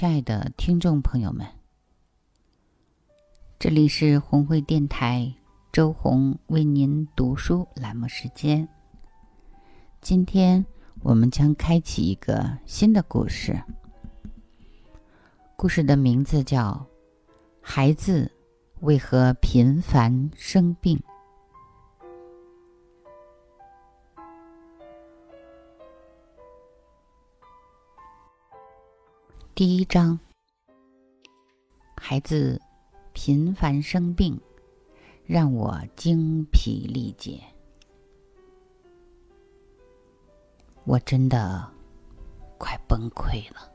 亲爱的听众朋友们，这里是红会电台周红为您读书栏目时间。今天我们将开启一个新的故事，故事的名字叫《孩子为何频繁生病》。第一章，孩子频繁生病，让我精疲力竭。我真的快崩溃了。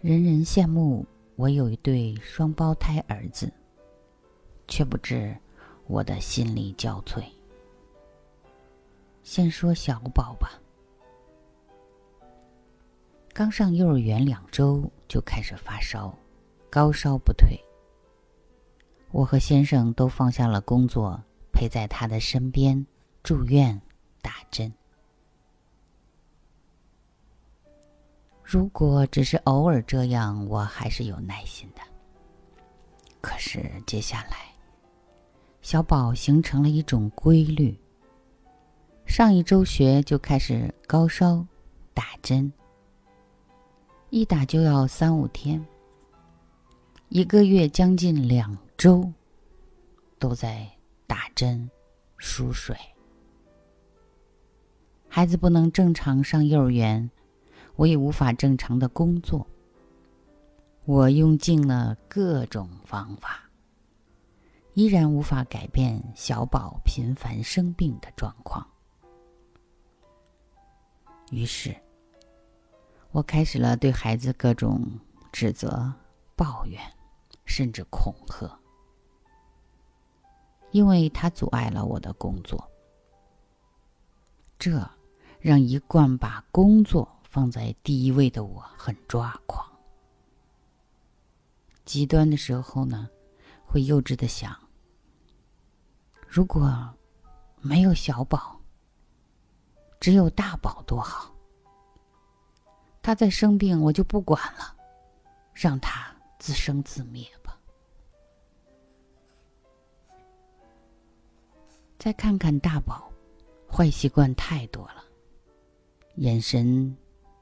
人人羡慕我有一对双胞胎儿子，却不知我的心力交瘁。先说小宝吧。刚上幼儿园两周就开始发烧，高烧不退。我和先生都放下了工作，陪在他的身边住院打针。如果只是偶尔这样，我还是有耐心的。可是接下来，小宝形成了一种规律。上一周学就开始高烧，打针。一打就要三五天，一个月将近两周，都在打针、输水。孩子不能正常上幼儿园，我也无法正常的工作。我用尽了各种方法，依然无法改变小宝频繁生病的状况。于是。我开始了对孩子各种指责、抱怨，甚至恐吓，因为他阻碍了我的工作。这让一贯把工作放在第一位的我很抓狂。极端的时候呢，会幼稚的想：如果没有小宝，只有大宝多好。他在生病，我就不管了，让他自生自灭吧。再看看大宝，坏习惯太多了，眼神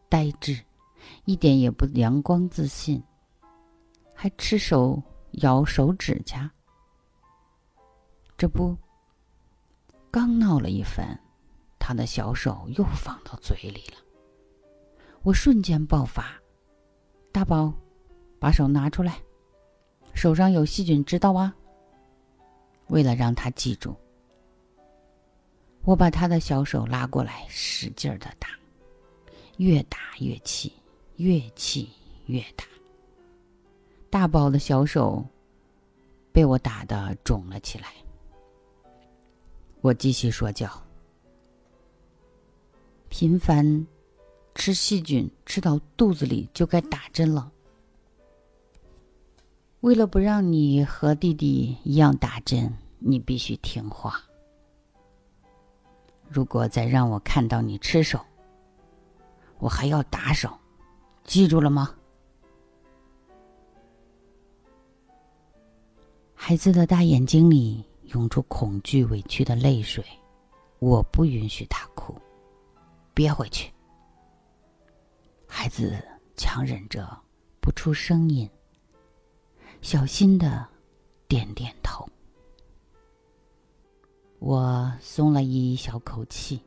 呆滞，一点也不阳光自信，还吃手咬手指甲。这不，刚闹了一番，他的小手又放到嘴里了。我瞬间爆发，大宝，把手拿出来，手上有细菌，知道吗？为了让他记住，我把他的小手拉过来，使劲的打，越打越气，越气越打。大宝的小手被我打的肿了起来。我继续说教，频繁。吃细菌吃到肚子里就该打针了。为了不让你和弟弟一样打针，你必须听话。如果再让我看到你吃手，我还要打手，记住了吗？孩子的大眼睛里涌出恐惧、委屈的泪水，我不允许他哭，憋回去。孩子强忍着不出声音，小心的点点头。我松了一小口气，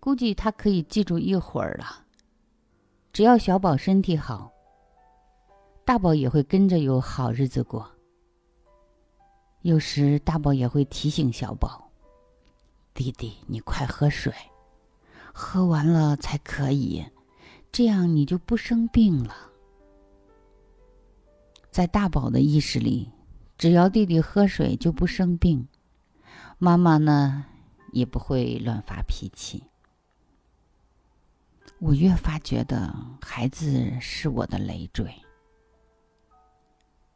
估计他可以记住一会儿了。只要小宝身体好，大宝也会跟着有好日子过。有时大宝也会提醒小宝：“弟弟，你快喝水，喝完了才可以，这样你就不生病了。”在大宝的意识里，只要弟弟喝水就不生病，妈妈呢也不会乱发脾气。我越发觉得孩子是我的累赘。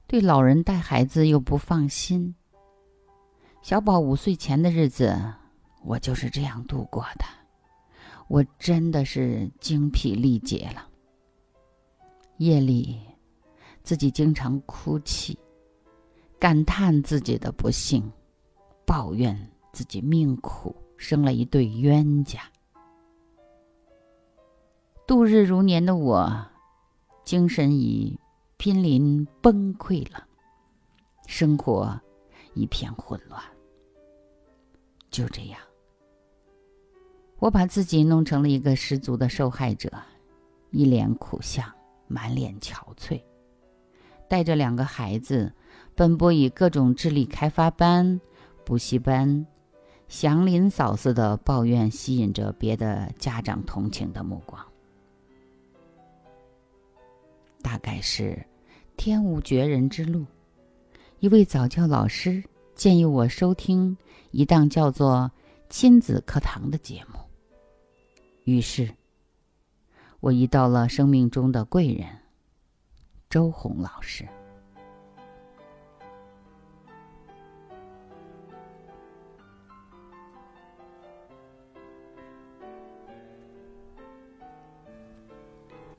对老人带孩子又不放心。小宝五岁前的日子，我就是这样度过的。我真的是精疲力竭了。夜里，自己经常哭泣，感叹自己的不幸，抱怨自己命苦，生了一对冤家。度日如年的我，精神已。濒临崩溃了，生活一片混乱。就这样，我把自己弄成了一个十足的受害者，一脸苦相，满脸憔悴，带着两个孩子，奔波于各种智力开发班、补习班，祥林嫂似的抱怨，吸引着别的家长同情的目光。大概是。天无绝人之路，一位早教老师建议我收听一档叫做“亲子课堂”的节目。于是，我遇到了生命中的贵人——周红老师。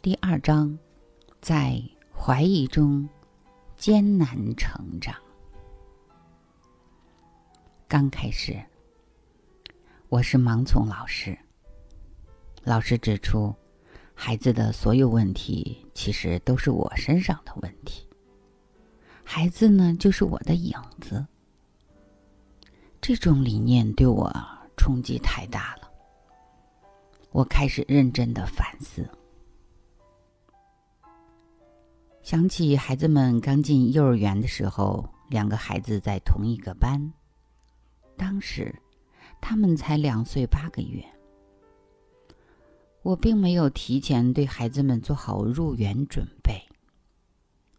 第二章，在。怀疑中，艰难成长。刚开始，我是盲从老师。老师指出，孩子的所有问题其实都是我身上的问题。孩子呢，就是我的影子。这种理念对我冲击太大了。我开始认真的反思。想起孩子们刚进幼儿园的时候，两个孩子在同一个班。当时，他们才两岁八个月。我并没有提前对孩子们做好入园准备。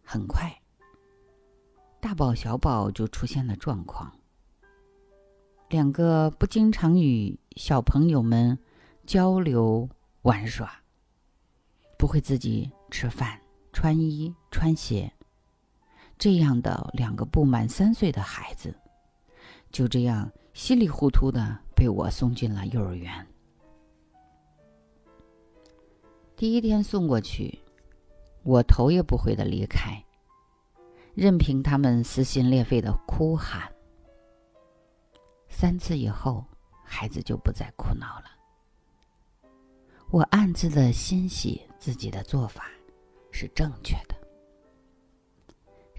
很快，大宝、小宝就出现了状况。两个不经常与小朋友们交流玩耍，不会自己吃饭。穿衣穿鞋，这样的两个不满三岁的孩子，就这样稀里糊涂的被我送进了幼儿园。第一天送过去，我头也不回的离开，任凭他们撕心裂肺的哭喊。三次以后，孩子就不再哭闹了。我暗自的欣喜自己的做法。是正确的，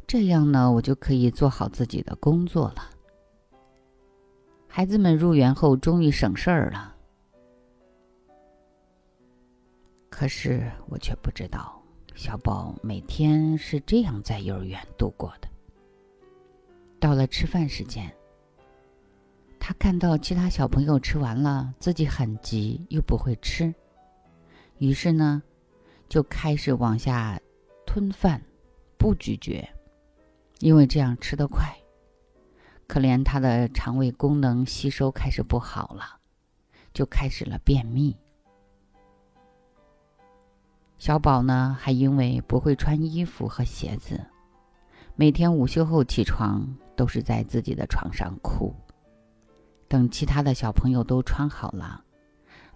这样呢，我就可以做好自己的工作了。孩子们入园后，终于省事儿了。可是我却不知道，小宝每天是这样在幼儿园度过的。到了吃饭时间，他看到其他小朋友吃完了，自己很急又不会吃，于是呢。就开始往下吞饭，不咀嚼，因为这样吃得快。可怜他的肠胃功能吸收开始不好了，就开始了便秘。小宝呢，还因为不会穿衣服和鞋子，每天午休后起床都是在自己的床上哭。等其他的小朋友都穿好了，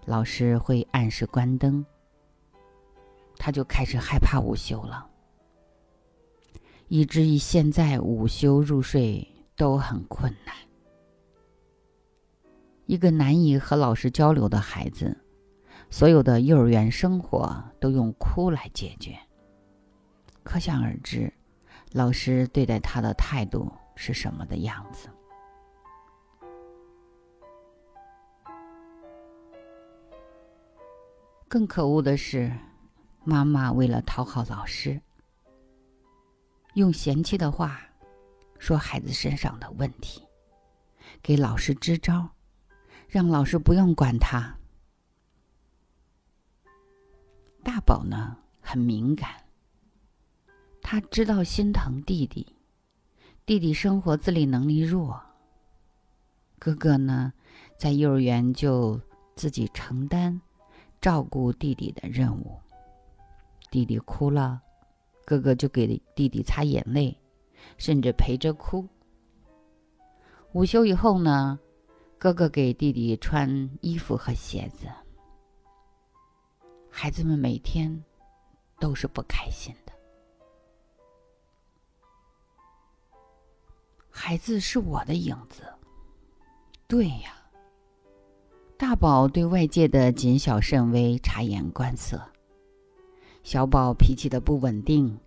老师会按时关灯。他就开始害怕午休了，以至于现在午休入睡都很困难。一个难以和老师交流的孩子，所有的幼儿园生活都用哭来解决。可想而知，老师对待他的态度是什么的样子。更可恶的是。妈妈为了讨好老师，用嫌弃的话说孩子身上的问题，给老师支招，让老师不用管他。大宝呢很敏感，他知道心疼弟弟，弟弟生活自理能力弱。哥哥呢在幼儿园就自己承担照顾弟弟的任务，弟弟哭了，哥哥就给弟弟擦眼泪，甚至陪着哭。午休以后呢，哥哥给弟弟穿衣服和鞋子。孩子们每天都是不开心的。孩子是我的影子，对呀。大宝对外界的谨小慎微、察言观色；小宝脾气的不稳定、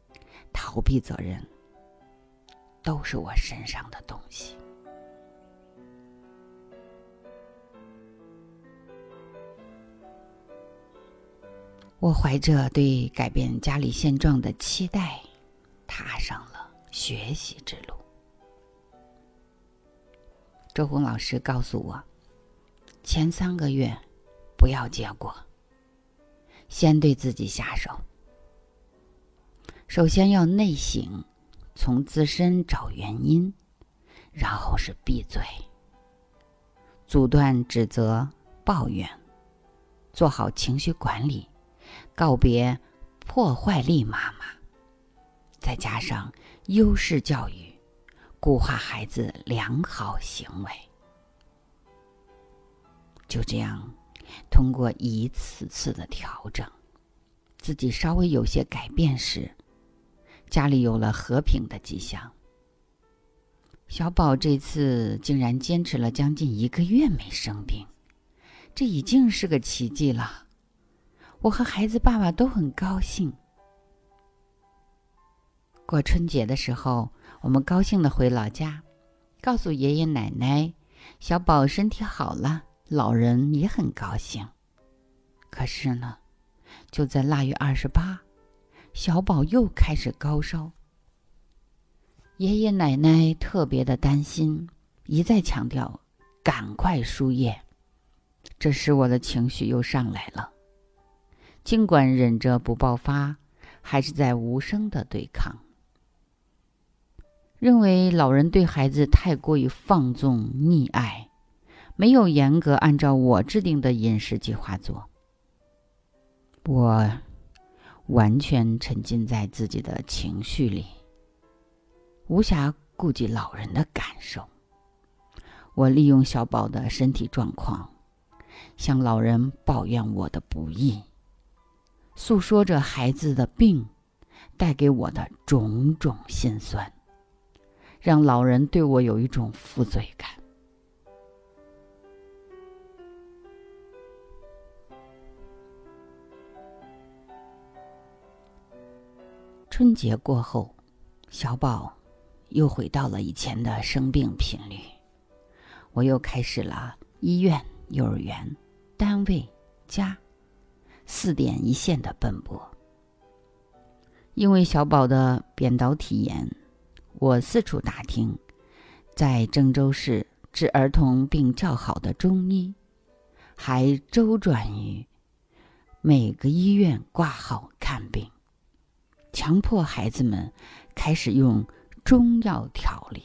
逃避责任，都是我身上的东西。我怀着对改变家里现状的期待，踏上了学习之路。周红老师告诉我，前三个月不要结果，先对自己下手。首先要内省，从自身找原因，然后是闭嘴，阻断指责、抱怨，做好情绪管理。告别破坏力妈妈，再加上优势教育，固化孩子良好行为。就这样，通过一次次的调整，自己稍微有些改变时，家里有了和平的迹象。小宝这次竟然坚持了将近一个月没生病，这已经是个奇迹了。我和孩子爸爸都很高兴。过春节的时候，我们高兴的回老家，告诉爷爷奶奶，小宝身体好了，老人也很高兴。可是呢，就在腊月二十八，小宝又开始高烧。爷爷奶奶特别的担心，一再强调赶快输液。这时我的情绪又上来了。尽管忍着不爆发，还是在无声的对抗。认为老人对孩子太过于放纵溺爱，没有严格按照我制定的饮食计划做。我完全沉浸在自己的情绪里，无暇顾及老人的感受。我利用小宝的身体状况，向老人抱怨我的不易。诉说着孩子的病带给我的种种心酸，让老人对我有一种负罪感。春节过后，小宝又回到了以前的生病频率，我又开始了医院、幼儿园、单位、家。四点一线的奔波。因为小宝的扁桃体炎，我四处打听，在郑州市治儿童病较好的中医，还周转于每个医院挂号看病，强迫孩子们开始用中药调理，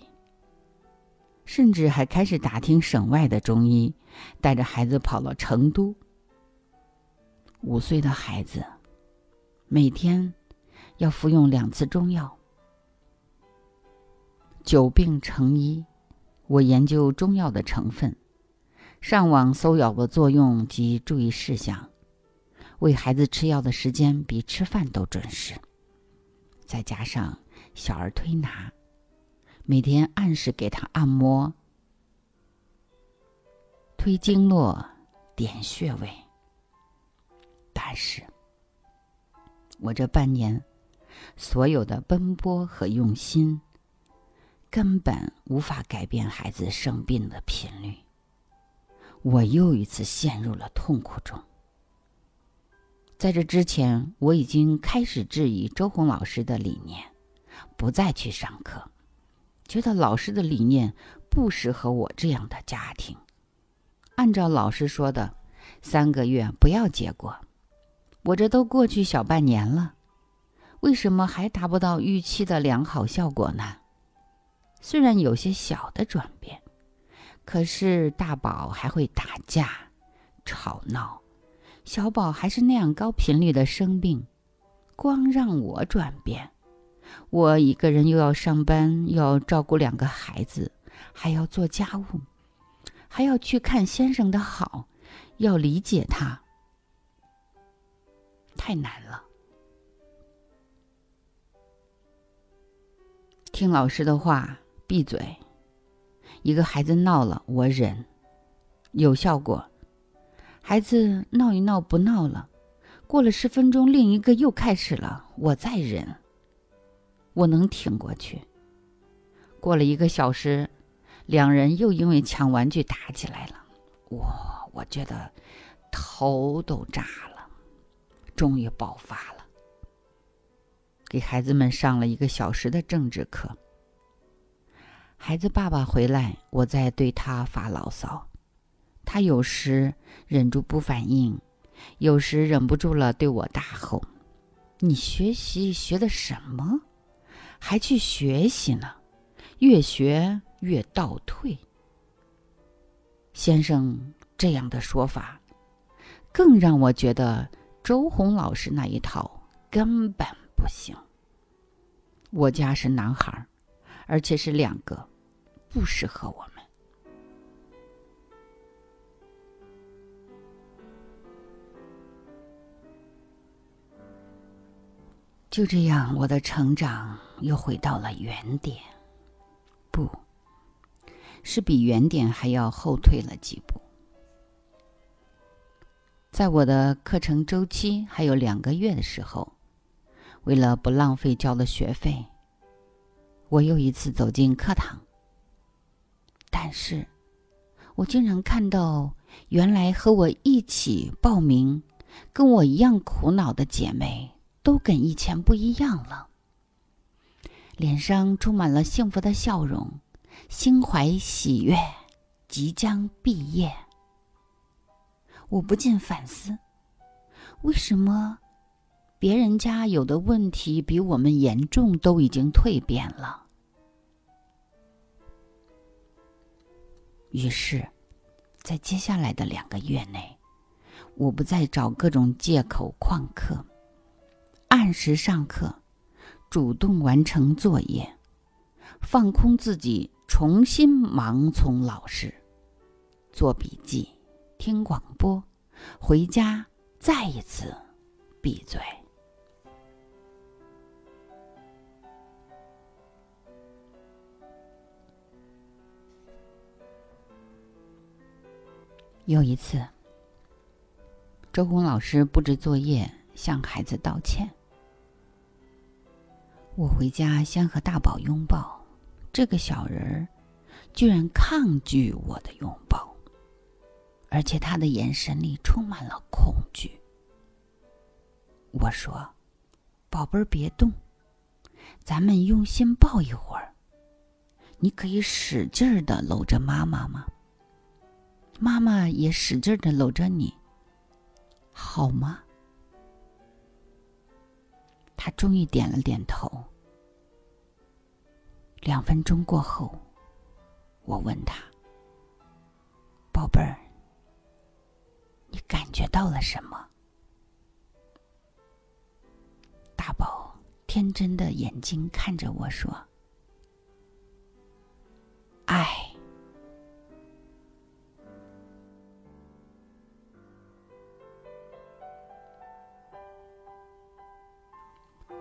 甚至还开始打听省外的中医，带着孩子跑了成都。五岁的孩子每天要服用两次中药。久病成医，我研究中药的成分，上网搜药的作用及注意事项，为孩子吃药的时间比吃饭都准时。再加上小儿推拿，每天按时给他按摩、推经络、点穴位。但是，我这半年所有的奔波和用心，根本无法改变孩子生病的频率。我又一次陷入了痛苦中。在这之前，我已经开始质疑周红老师的理念，不再去上课，觉得老师的理念不适合我这样的家庭。按照老师说的，三个月不要结果。我这都过去小半年了，为什么还达不到预期的良好效果呢？虽然有些小的转变，可是大宝还会打架、吵闹，小宝还是那样高频率的生病。光让我转变，我一个人又要上班，又要照顾两个孩子，还要做家务，还要去看先生的好，要理解他。太难了。听老师的话，闭嘴。一个孩子闹了，我忍，有效果。孩子闹一闹不闹了，过了十分钟，另一个又开始了，我再忍。我能挺过去。过了一个小时，两人又因为抢玩具打起来了，我我觉得头都炸了。终于爆发了，给孩子们上了一个小时的政治课。孩子爸爸回来，我在对他发牢骚，他有时忍住不反应，有时忍不住了对我大吼：“你学习学的什么？还去学习呢？越学越倒退。”先生这样的说法，更让我觉得。周红老师那一套根本不行。我家是男孩，而且是两个，不适合我们。就这样，我的成长又回到了原点，不是比原点还要后退了几步。在我的课程周期还有两个月的时候，为了不浪费交的学费，我又一次走进课堂。但是，我竟然看到原来和我一起报名、跟我一样苦恼的姐妹，都跟以前不一样了，脸上充满了幸福的笑容，心怀喜悦，即将毕业。我不禁反思：为什么别人家有的问题比我们严重，都已经蜕变了？于是，在接下来的两个月内，我不再找各种借口旷课，按时上课，主动完成作业，放空自己，重新盲从老师，做笔记。听广播，回家再一次闭嘴。有一次，周红老师布置作业，向孩子道歉。我回家先和大宝拥抱，这个小人儿居然抗拒我的拥抱。而且他的眼神里充满了恐惧。我说：“宝贝儿，别动，咱们用心抱一会儿。你可以使劲儿的搂着妈妈吗？妈妈也使劲儿的搂着你，好吗？”他终于点了点头。两分钟过后，我问他：“宝贝儿。”到了什么？大宝天真的眼睛看着我说：“爱。”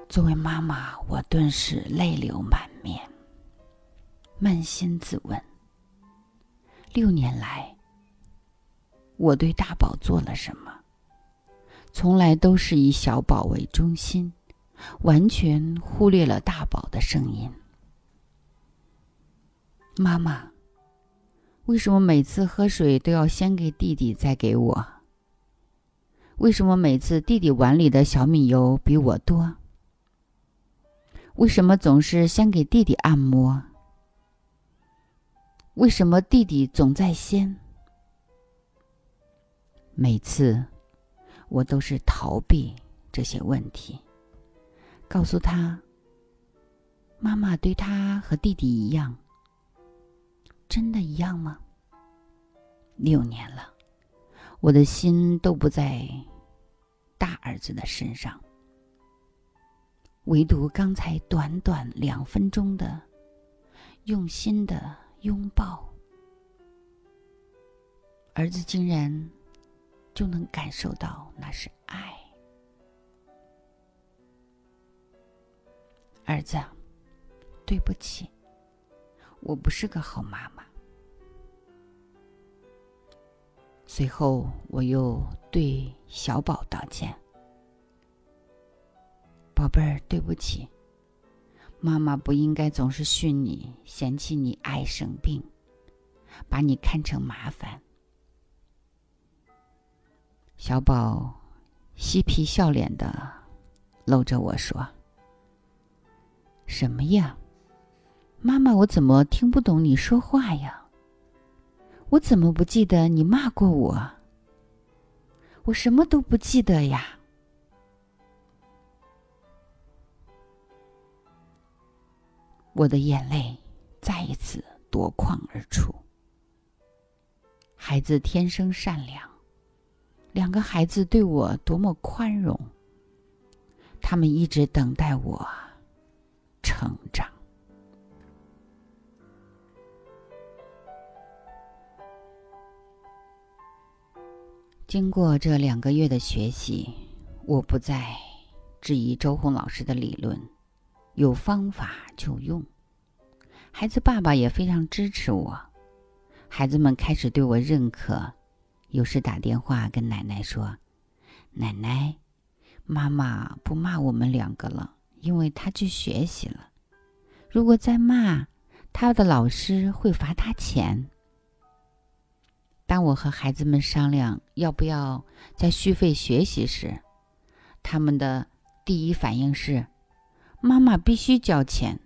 作为妈妈，我顿时泪流满面，扪心自问：六年来。我对大宝做了什么？从来都是以小宝为中心，完全忽略了大宝的声音。妈妈，为什么每次喝水都要先给弟弟再给我？为什么每次弟弟碗里的小米油比我多？为什么总是先给弟弟按摩，为什么弟弟总在先？每次我都是逃避这些问题，告诉他：“妈妈对他和弟弟一样，真的一样吗？”六年了，我的心都不在大儿子的身上，唯独刚才短短两分钟的用心的拥抱，儿子竟然。就能感受到那是爱，儿子，对不起，我不是个好妈妈。随后，我又对小宝道歉：“宝贝儿，对不起，妈妈不应该总是训你，嫌弃你爱生病，把你看成麻烦。”小宝嬉皮笑脸的搂着我说：“什么呀，妈妈，我怎么听不懂你说话呀？我怎么不记得你骂过我？我什么都不记得呀！”我的眼泪再一次夺眶而出。孩子天生善良。两个孩子对我多么宽容，他们一直等待我成长。经过这两个月的学习，我不再质疑周红老师的理论，有方法就用。孩子爸爸也非常支持我，孩子们开始对我认可。有时打电话跟奶奶说：“奶奶，妈妈不骂我们两个了，因为她去学习了。如果再骂，她的老师会罚她钱。”当我和孩子们商量要不要再续费学习时，他们的第一反应是：“妈妈必须交钱。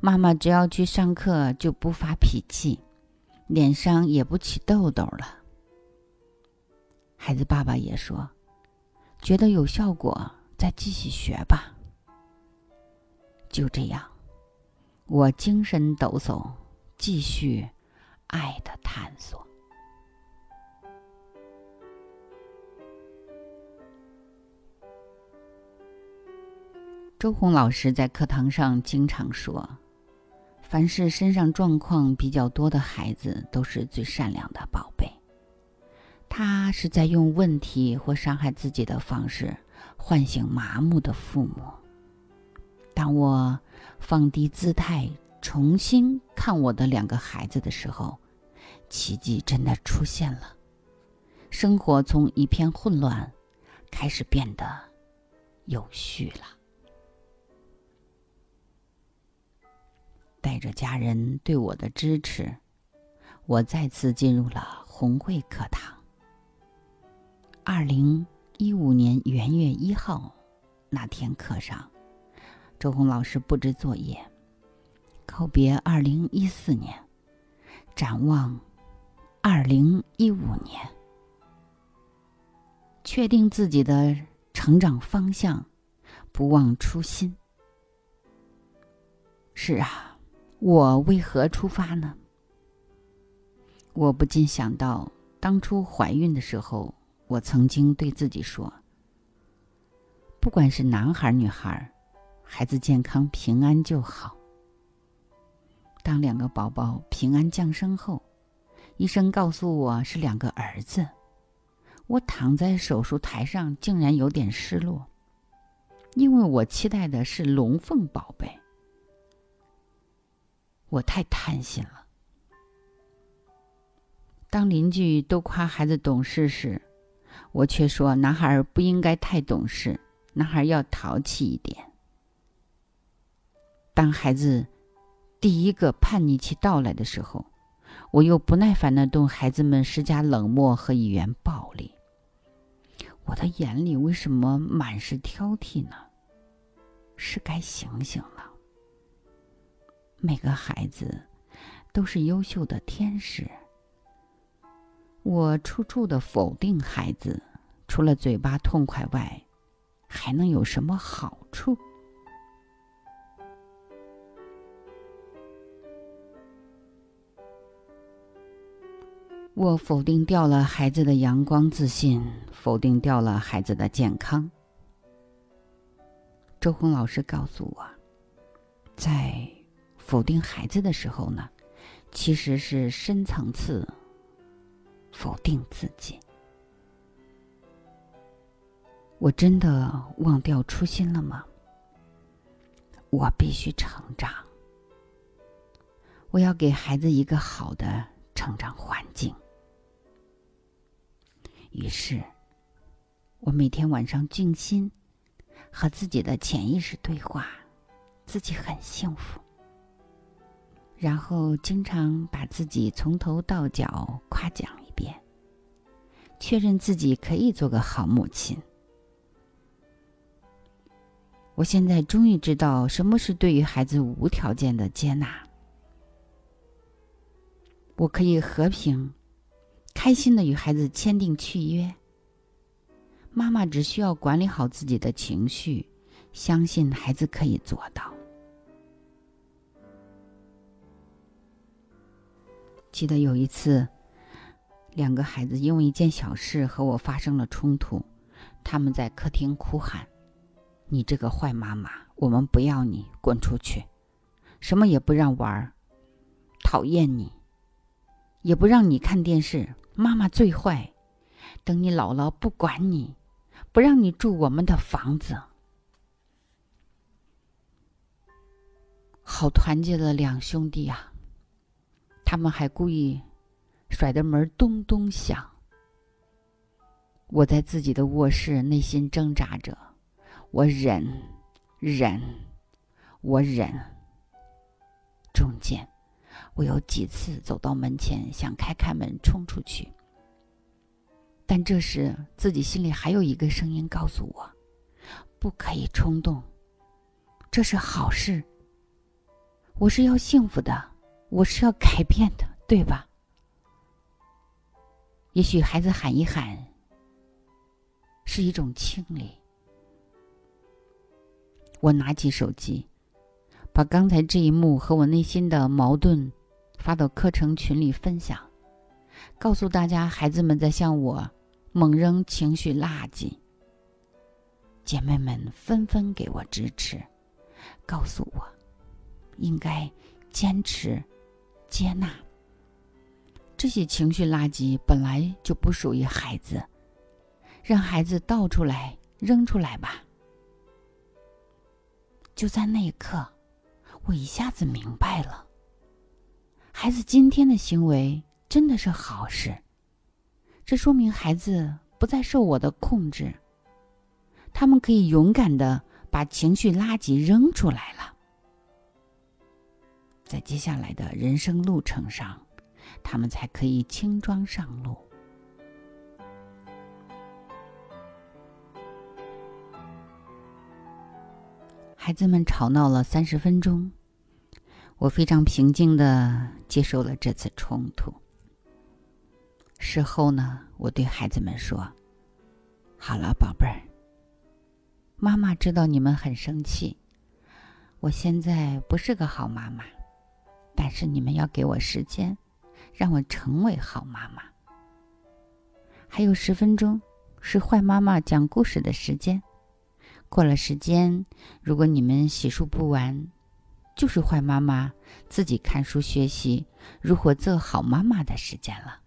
妈妈只要去上课就不发脾气，脸上也不起痘痘了。”孩子爸爸也说：“觉得有效果，再继续学吧。”就这样，我精神抖擞，继续爱的探索。周红老师在课堂上经常说：“凡是身上状况比较多的孩子，都是最善良的宝贝。”他是在用问题或伤害自己的方式唤醒麻木的父母。当我放低姿态，重新看我的两个孩子的时候，奇迹真的出现了。生活从一片混乱，开始变得有序了。带着家人对我的支持，我再次进入了红会课堂。二零一五年元月一号那天课上，周红老师布置作业，告别二零一四年，展望二零一五年，确定自己的成长方向，不忘初心。是啊，我为何出发呢？我不禁想到当初怀孕的时候。我曾经对自己说：“不管是男孩女孩，孩子健康平安就好。”当两个宝宝平安降生后，医生告诉我是两个儿子，我躺在手术台上，竟然有点失落，因为我期待的是龙凤宝贝。我太贪心了。当邻居都夸孩子懂事时，我却说，男孩不应该太懂事，男孩要淘气一点。当孩子第一个叛逆期到来的时候，我又不耐烦的对孩子们施加冷漠和语言暴力。我的眼里为什么满是挑剔呢？是该醒醒了。每个孩子都是优秀的天使。我处处的否定孩子，除了嘴巴痛快外，还能有什么好处？我否定掉了孩子的阳光自信，否定掉了孩子的健康。周红老师告诉我，在否定孩子的时候呢，其实是深层次否定自己。我真的忘掉初心了吗？我必须成长，我要给孩子一个好的成长环境。于是，我每天晚上静心。和自己的潜意识对话，自己很幸福。然后经常把自己从头到脚夸奖一遍，确认自己可以做个好母亲。我现在终于知道什么是对于孩子无条件的接纳。我可以和平、开心的与孩子签订契约。妈妈只需要管理好自己的情绪，相信孩子可以做到。记得有一次，两个孩子因为一件小事和我发生了冲突，他们在客厅哭喊：“你这个坏妈妈，我们不要你，滚出去！什么也不让玩儿，讨厌你，也不让你看电视，妈妈最坏。等你老了，不管你。”不让你住我们的房子，好团结的两兄弟啊！他们还故意甩的门咚咚响。我在自己的卧室内心挣扎着，我忍，忍，我忍。中间，我有几次走到门前，想开开门冲出去。但这时，自己心里还有一个声音告诉我：不可以冲动，这是好事。我是要幸福的，我是要改变的，对吧？也许孩子喊一喊，是一种清理。我拿起手机，把刚才这一幕和我内心的矛盾发到课程群里分享，告诉大家，孩子们在向我。猛扔情绪垃圾，姐妹们纷纷给我支持，告诉我应该坚持接纳这些情绪垃圾，本来就不属于孩子，让孩子倒出来扔出来吧。就在那一刻，我一下子明白了，孩子今天的行为真的是好事。这说明孩子不再受我的控制，他们可以勇敢的把情绪垃圾扔出来了。在接下来的人生路程上，他们才可以轻装上路。孩子们吵闹了三十分钟，我非常平静的接受了这次冲突。事后呢，我对孩子们说：“好了，宝贝儿，妈妈知道你们很生气，我现在不是个好妈妈，但是你们要给我时间，让我成为好妈妈。还有十分钟是坏妈妈讲故事的时间，过了时间，如果你们洗漱不完，就是坏妈妈自己看书学习如何做好妈妈的时间了。”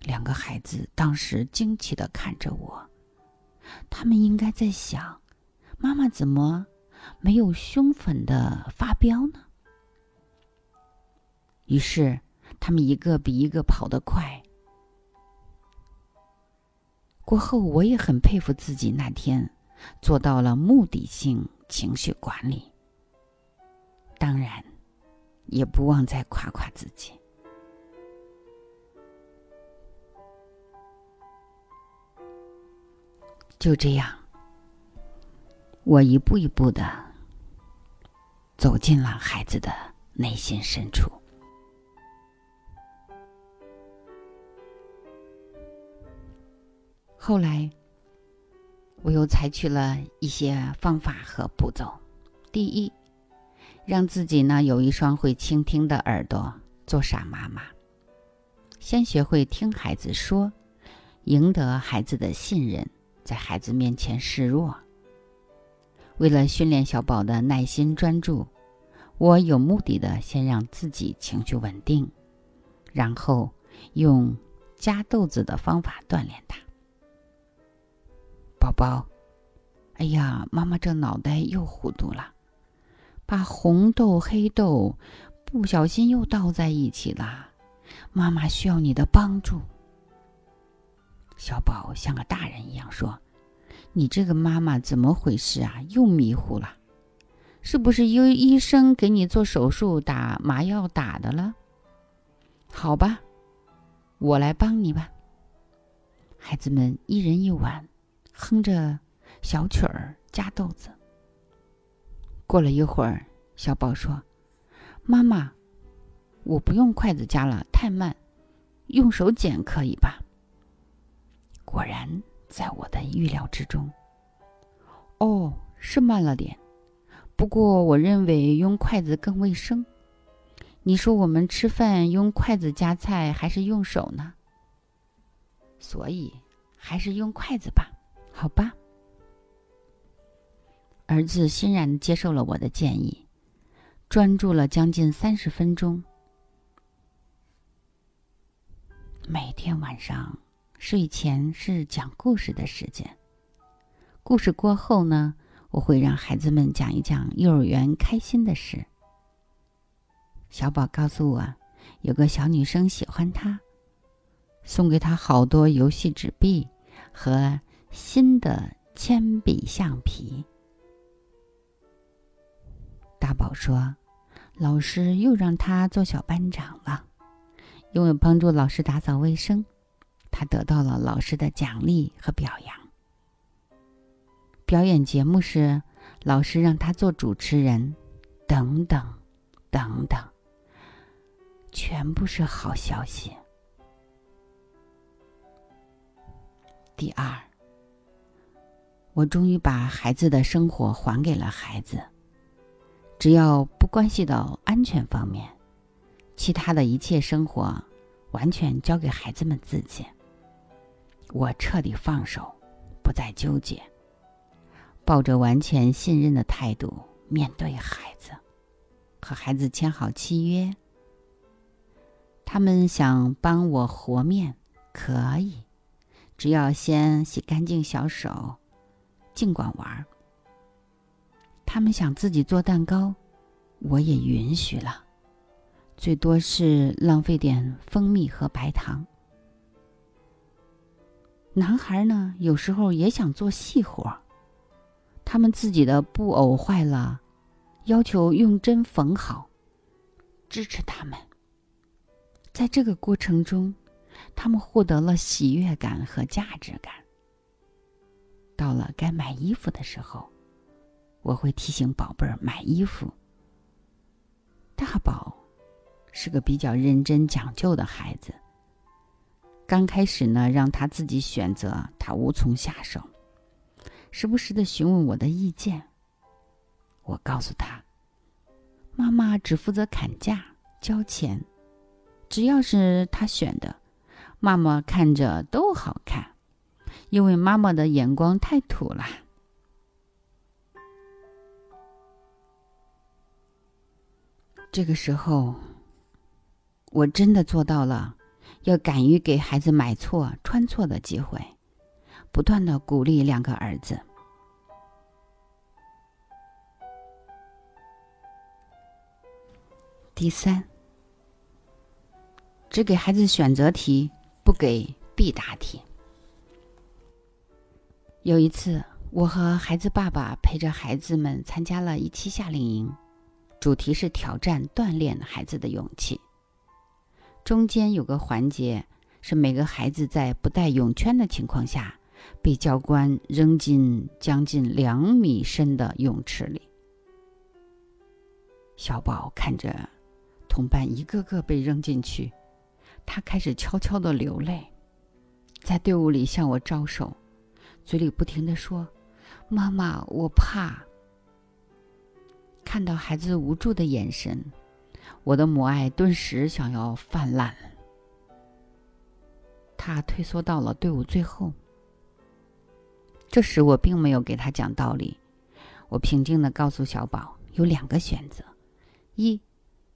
两个孩子当时惊奇的看着我，他们应该在想：妈妈怎么没有凶狠的发飙呢？于是，他们一个比一个跑得快。过后，我也很佩服自己那天做到了目的性情绪管理。当然，也不忘再夸夸自己。就这样，我一步一步的走进了孩子的内心深处。后来，我又采取了一些方法和步骤。第一，让自己呢有一双会倾听的耳朵，做傻妈妈。先学会听孩子说，赢得孩子的信任，在孩子面前示弱。为了训练小宝的耐心专注，我有目的的先让自己情绪稳定，然后用加豆子的方法锻炼他。宝宝，哎呀，妈妈这脑袋又糊涂了，把红豆、黑豆不小心又倒在一起了。妈妈需要你的帮助。小宝像个大人一样说：“你这个妈妈怎么回事啊？又迷糊了，是不是医医生给你做手术打麻药打的了？”好吧，我来帮你吧。孩子们一人一碗。哼着小曲儿夹豆子。过了一会儿，小宝说：“妈妈，我不用筷子夹了，太慢，用手捡可以吧？”果然在我的预料之中。哦，是慢了点，不过我认为用筷子更卫生。你说我们吃饭用筷子夹菜还是用手呢？所以还是用筷子吧。好吧，儿子欣然接受了我的建议，专注了将近三十分钟。每天晚上睡前是讲故事的时间。故事过后呢，我会让孩子们讲一讲幼儿园开心的事。小宝告诉我，有个小女生喜欢他，送给他好多游戏纸币和。新的铅笔橡皮。大宝说：“老师又让他做小班长了，因为帮助老师打扫卫生，他得到了老师的奖励和表扬。表演节目时，老师让他做主持人，等等，等等，全部是好消息。”第二。我终于把孩子的生活还给了孩子，只要不关系到安全方面，其他的一切生活完全交给孩子们自己。我彻底放手，不再纠结，抱着完全信任的态度面对孩子，和孩子签好契约。他们想帮我和面，可以，只要先洗干净小手。尽管玩。他们想自己做蛋糕，我也允许了，最多是浪费点蜂蜜和白糖。男孩呢，有时候也想做细活他们自己的布偶坏了，要求用针缝好，支持他们。在这个过程中，他们获得了喜悦感和价值感。到了该买衣服的时候，我会提醒宝贝儿买衣服。大宝是个比较认真讲究的孩子。刚开始呢，让他自己选择，他无从下手，时不时的询问我的意见。我告诉他，妈妈只负责砍价交钱，只要是他选的，妈妈看着都好看。因为妈妈的眼光太土了。这个时候，我真的做到了，要敢于给孩子买错、穿错的机会，不断的鼓励两个儿子。第三，只给孩子选择题，不给必答题。有一次，我和孩子爸爸陪着孩子们参加了一期夏令营，主题是挑战锻炼孩子的勇气。中间有个环节是每个孩子在不带泳圈的情况下，被教官扔进将近两米深的泳池里。小宝看着同伴一个个被扔进去，他开始悄悄的流泪，在队伍里向我招手，嘴里不停的说：“妈妈，我怕。”看到孩子无助的眼神，我的母爱顿时想要泛滥。他退缩到了队伍最后。这时我并没有给他讲道理，我平静的告诉小宝有两个选择：一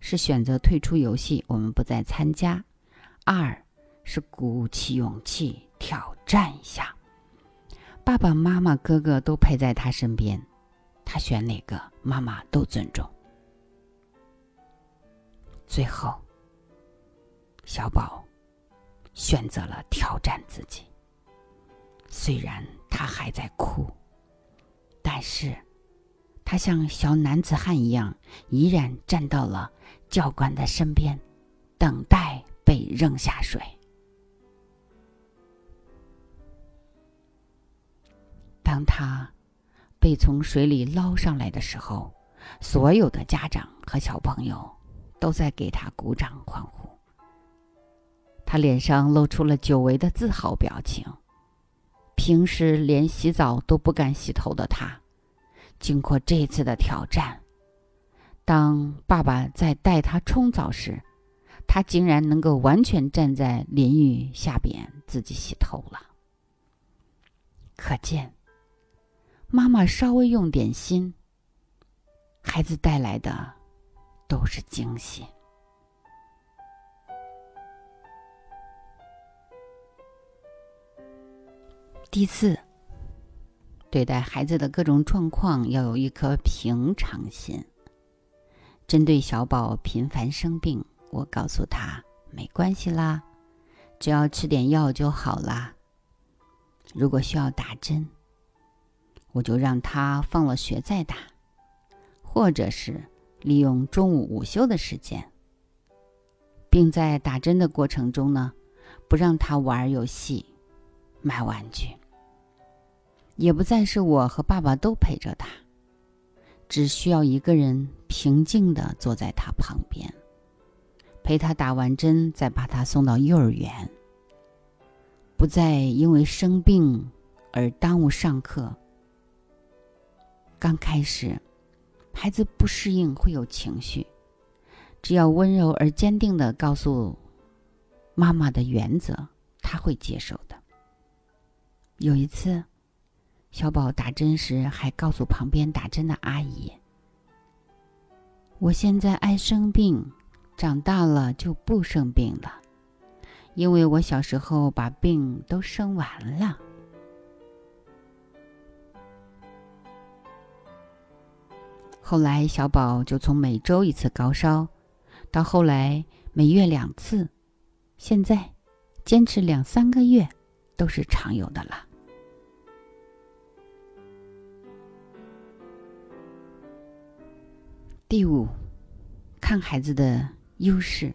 是选择退出游戏，我们不再参加；二是鼓起勇气挑战一下。爸爸妈妈、哥哥都陪在他身边，他选哪个，妈妈都尊重。最后，小宝选择了挑战自己。虽然他还在哭，但是，他像小男子汉一样，依然站到了教官的身边，等待被扔下水。当他被从水里捞上来的时候，所有的家长和小朋友都在给他鼓掌欢呼。他脸上露出了久违的自豪表情。平时连洗澡都不敢洗头的他，经过这次的挑战，当爸爸在带他冲澡时，他竟然能够完全站在淋浴下边自己洗头了。可见，妈妈稍微用点心，孩子带来的都是惊喜。第四，对待孩子的各种状况要有一颗平常心。针对小宝频繁生病，我告诉他没关系啦，只要吃点药就好啦。如果需要打针，我就让他放了学再打，或者是利用中午午休的时间，并在打针的过程中呢，不让他玩游戏。买玩具，也不再是我和爸爸都陪着他，只需要一个人平静的坐在他旁边，陪他打完针，再把他送到幼儿园。不再因为生病而耽误上课。刚开始，孩子不适应会有情绪，只要温柔而坚定的告诉妈妈的原则，他会接受的。有一次，小宝打针时还告诉旁边打针的阿姨：“我现在爱生病，长大了就不生病了，因为我小时候把病都生完了。”后来，小宝就从每周一次高烧，到后来每月两次，现在坚持两三个月都是常有的了。第五，看孩子的优势。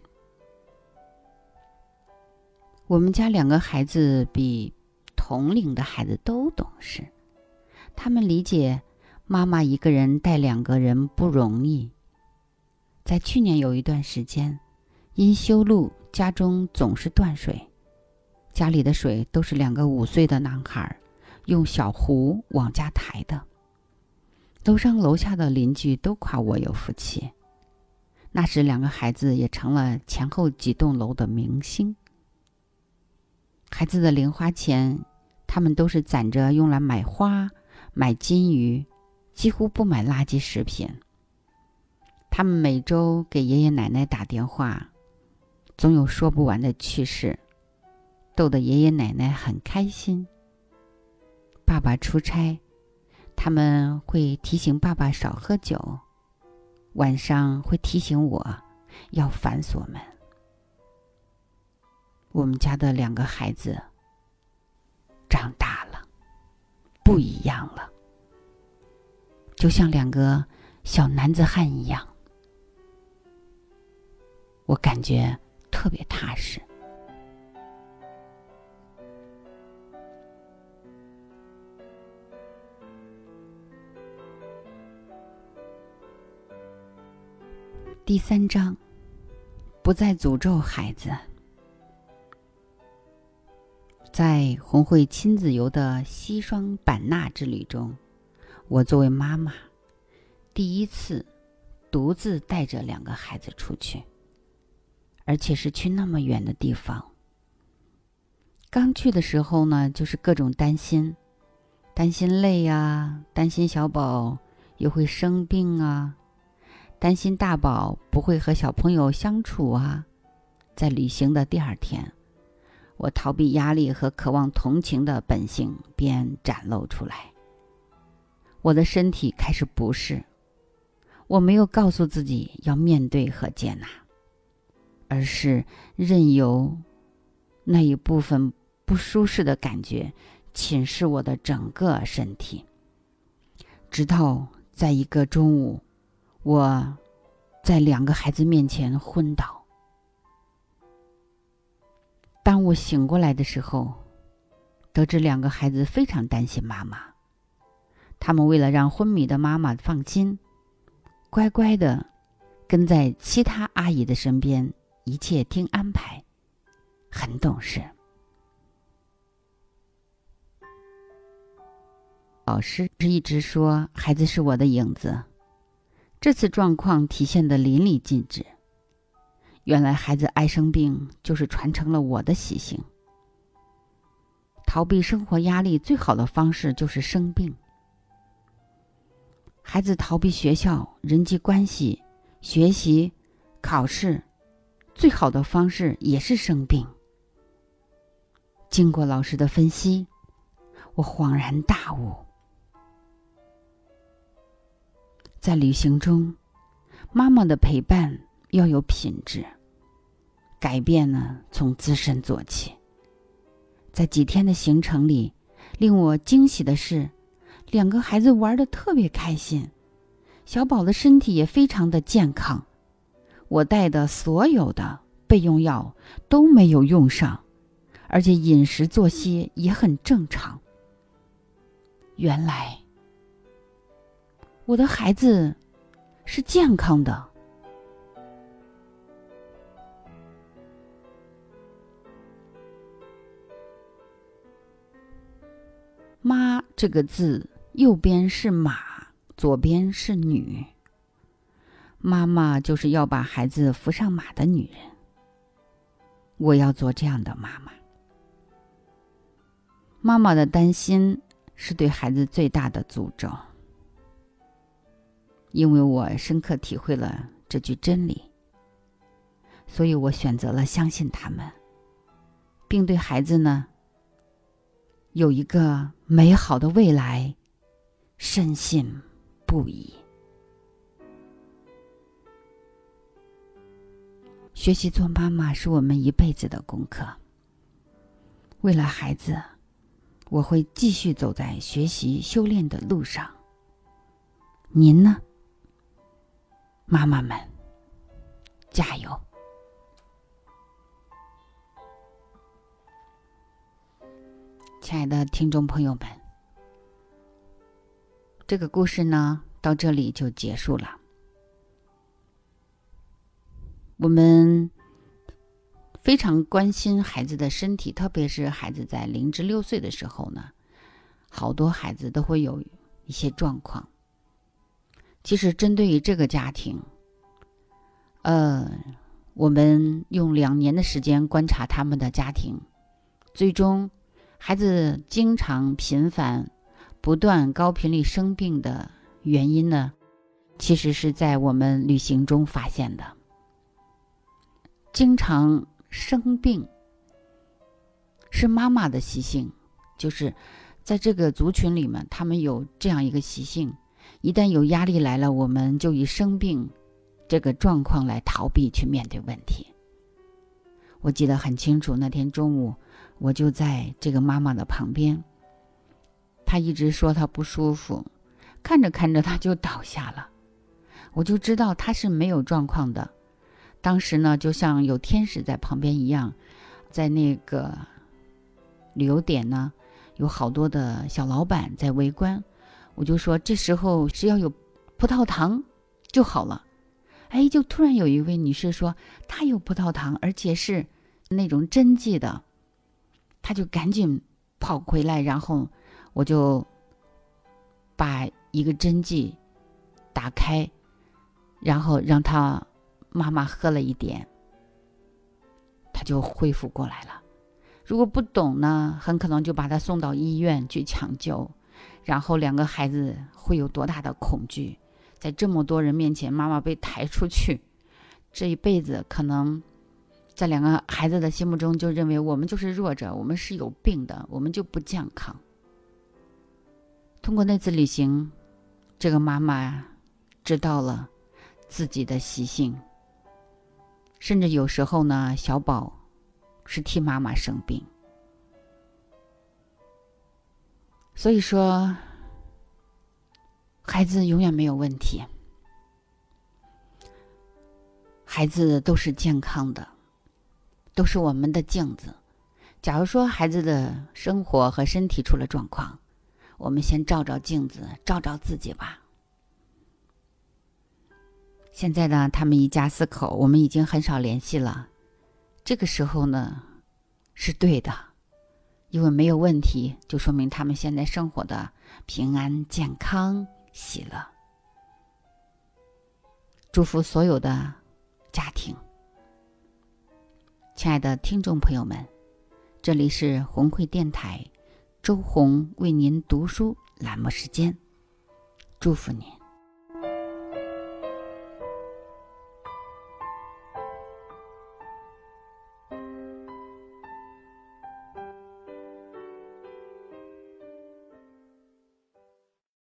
我们家两个孩子比同龄的孩子都懂事，他们理解妈妈一个人带两个人不容易。在去年有一段时间，因修路，家中总是断水，家里的水都是两个五岁的男孩用小壶往家抬的。楼上楼下的邻居都夸我有福气。那时，两个孩子也成了前后几栋楼的明星。孩子的零花钱，他们都是攒着用来买花、买金鱼，几乎不买垃圾食品。他们每周给爷爷奶奶打电话，总有说不完的趣事，逗得爷爷奶奶很开心。爸爸出差。他们会提醒爸爸少喝酒，晚上会提醒我要反锁门。我们家的两个孩子长大了，不一样了，就像两个小男子汉一样，我感觉特别踏实。第三章，不再诅咒孩子。在红会亲子游的西双版纳之旅中，我作为妈妈，第一次独自带着两个孩子出去，而且是去那么远的地方。刚去的时候呢，就是各种担心，担心累呀，担心小宝又会生病啊，担心大宝不会和小朋友相处啊。在旅行的第二天。我逃避压力和渴望同情的本性便展露出来。我的身体开始不适，我没有告诉自己要面对和接纳，而是任由那一部分不舒适的感觉侵蚀我的整个身体。直到在一个中午，我在两个孩子面前昏倒。当我醒过来的时候，得知两个孩子非常担心妈妈。他们为了让昏迷的妈妈放心，乖乖的跟在其他阿姨的身边，一切听安排，很懂事。老师是一直说孩子是我的影子，这次状况体现的淋漓尽致。原来孩子爱生病，就是传承了我的习性。逃避生活压力最好的方式就是生病。孩子逃避学校、人际关系、学习、考试，最好的方式也是生病。经过老师的分析，我恍然大悟。在旅行中，妈妈的陪伴。要有品质，改变呢，从自身做起。在几天的行程里，令我惊喜的是，两个孩子玩的特别开心，小宝的身体也非常的健康。我带的所有的备用药都没有用上，而且饮食作息也很正常。原来，我的孩子是健康的。妈这个字，右边是马，左边是女。妈妈就是要把孩子扶上马的女人。我要做这样的妈妈。妈妈的担心是对孩子最大的诅咒，因为我深刻体会了这句真理，所以我选择了相信他们，并对孩子呢。有一个美好的未来，深信不疑。学习做妈妈是我们一辈子的功课。为了孩子，我会继续走在学习修炼的路上。您呢，妈妈们，加油！亲爱的听众朋友们，这个故事呢到这里就结束了。我们非常关心孩子的身体，特别是孩子在零至六岁的时候呢，好多孩子都会有一些状况。其实针对于这个家庭，呃，我们用两年的时间观察他们的家庭，最终。孩子经常频繁、不断高频率生病的原因呢，其实是在我们旅行中发现的。经常生病是妈妈的习性，就是在这个族群里面，他们有这样一个习性：一旦有压力来了，我们就以生病这个状况来逃避去面对问题。我记得很清楚，那天中午。我就在这个妈妈的旁边，他一直说他不舒服，看着看着他就倒下了，我就知道他是没有状况的。当时呢，就像有天使在旁边一样，在那个旅游点呢，有好多的小老板在围观。我就说这时候是要有葡萄糖就好了。哎，就突然有一位女士说她有葡萄糖，而且是那种针剂的，她就赶紧跑回来，然后我就把一个针剂打开，然后让他妈妈喝了一点，他就恢复过来了。如果不懂呢，很可能就把他送到医院去抢救。然后两个孩子会有多大的恐惧？在这么多人面前，妈妈被抬出去，这一辈子可能在两个孩子的心目中就认为我们就是弱者，我们是有病的，我们就不健康。通过那次旅行，这个妈妈知道了自己的习性，甚至有时候呢，小宝是替妈妈生病。所以说，孩子永远没有问题，孩子都是健康的，都是我们的镜子。假如说孩子的生活和身体出了状况，我们先照照镜子，照照自己吧。现在呢，他们一家四口，我们已经很少联系了。这个时候呢，是对的。因为没有问题，就说明他们现在生活的平安、健康、喜乐。祝福所有的家庭，亲爱的听众朋友们，这里是红会电台，周红为您读书栏目时间，祝福您。